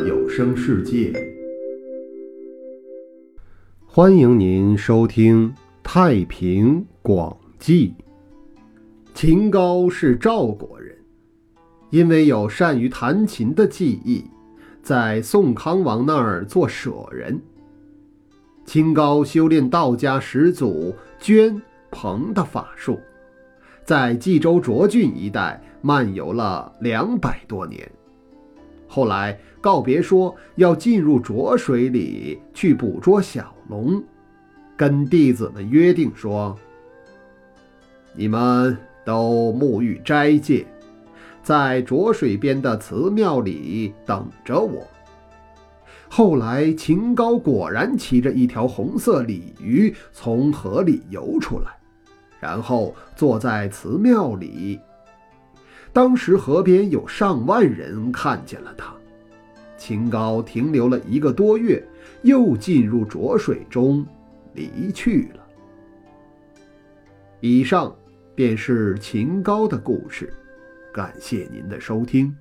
有声世界，欢迎您收听《太平广记》。秦高是赵国人，因为有善于弹琴的技艺，在宋康王那儿做舍人。秦高修炼道家始祖捐彭的法术，在冀州涿郡一带漫游了两百多年。后来告别说要进入浊水里去捕捉小龙，跟弟子们约定说：“你们。”都沐浴斋戒，在浊水边的祠庙里等着我。后来，秦高果然骑着一条红色鲤鱼从河里游出来，然后坐在祠庙里。当时河边有上万人看见了他。秦高停留了一个多月，又进入浊水中离去了。以上。便是秦高的故事，感谢您的收听。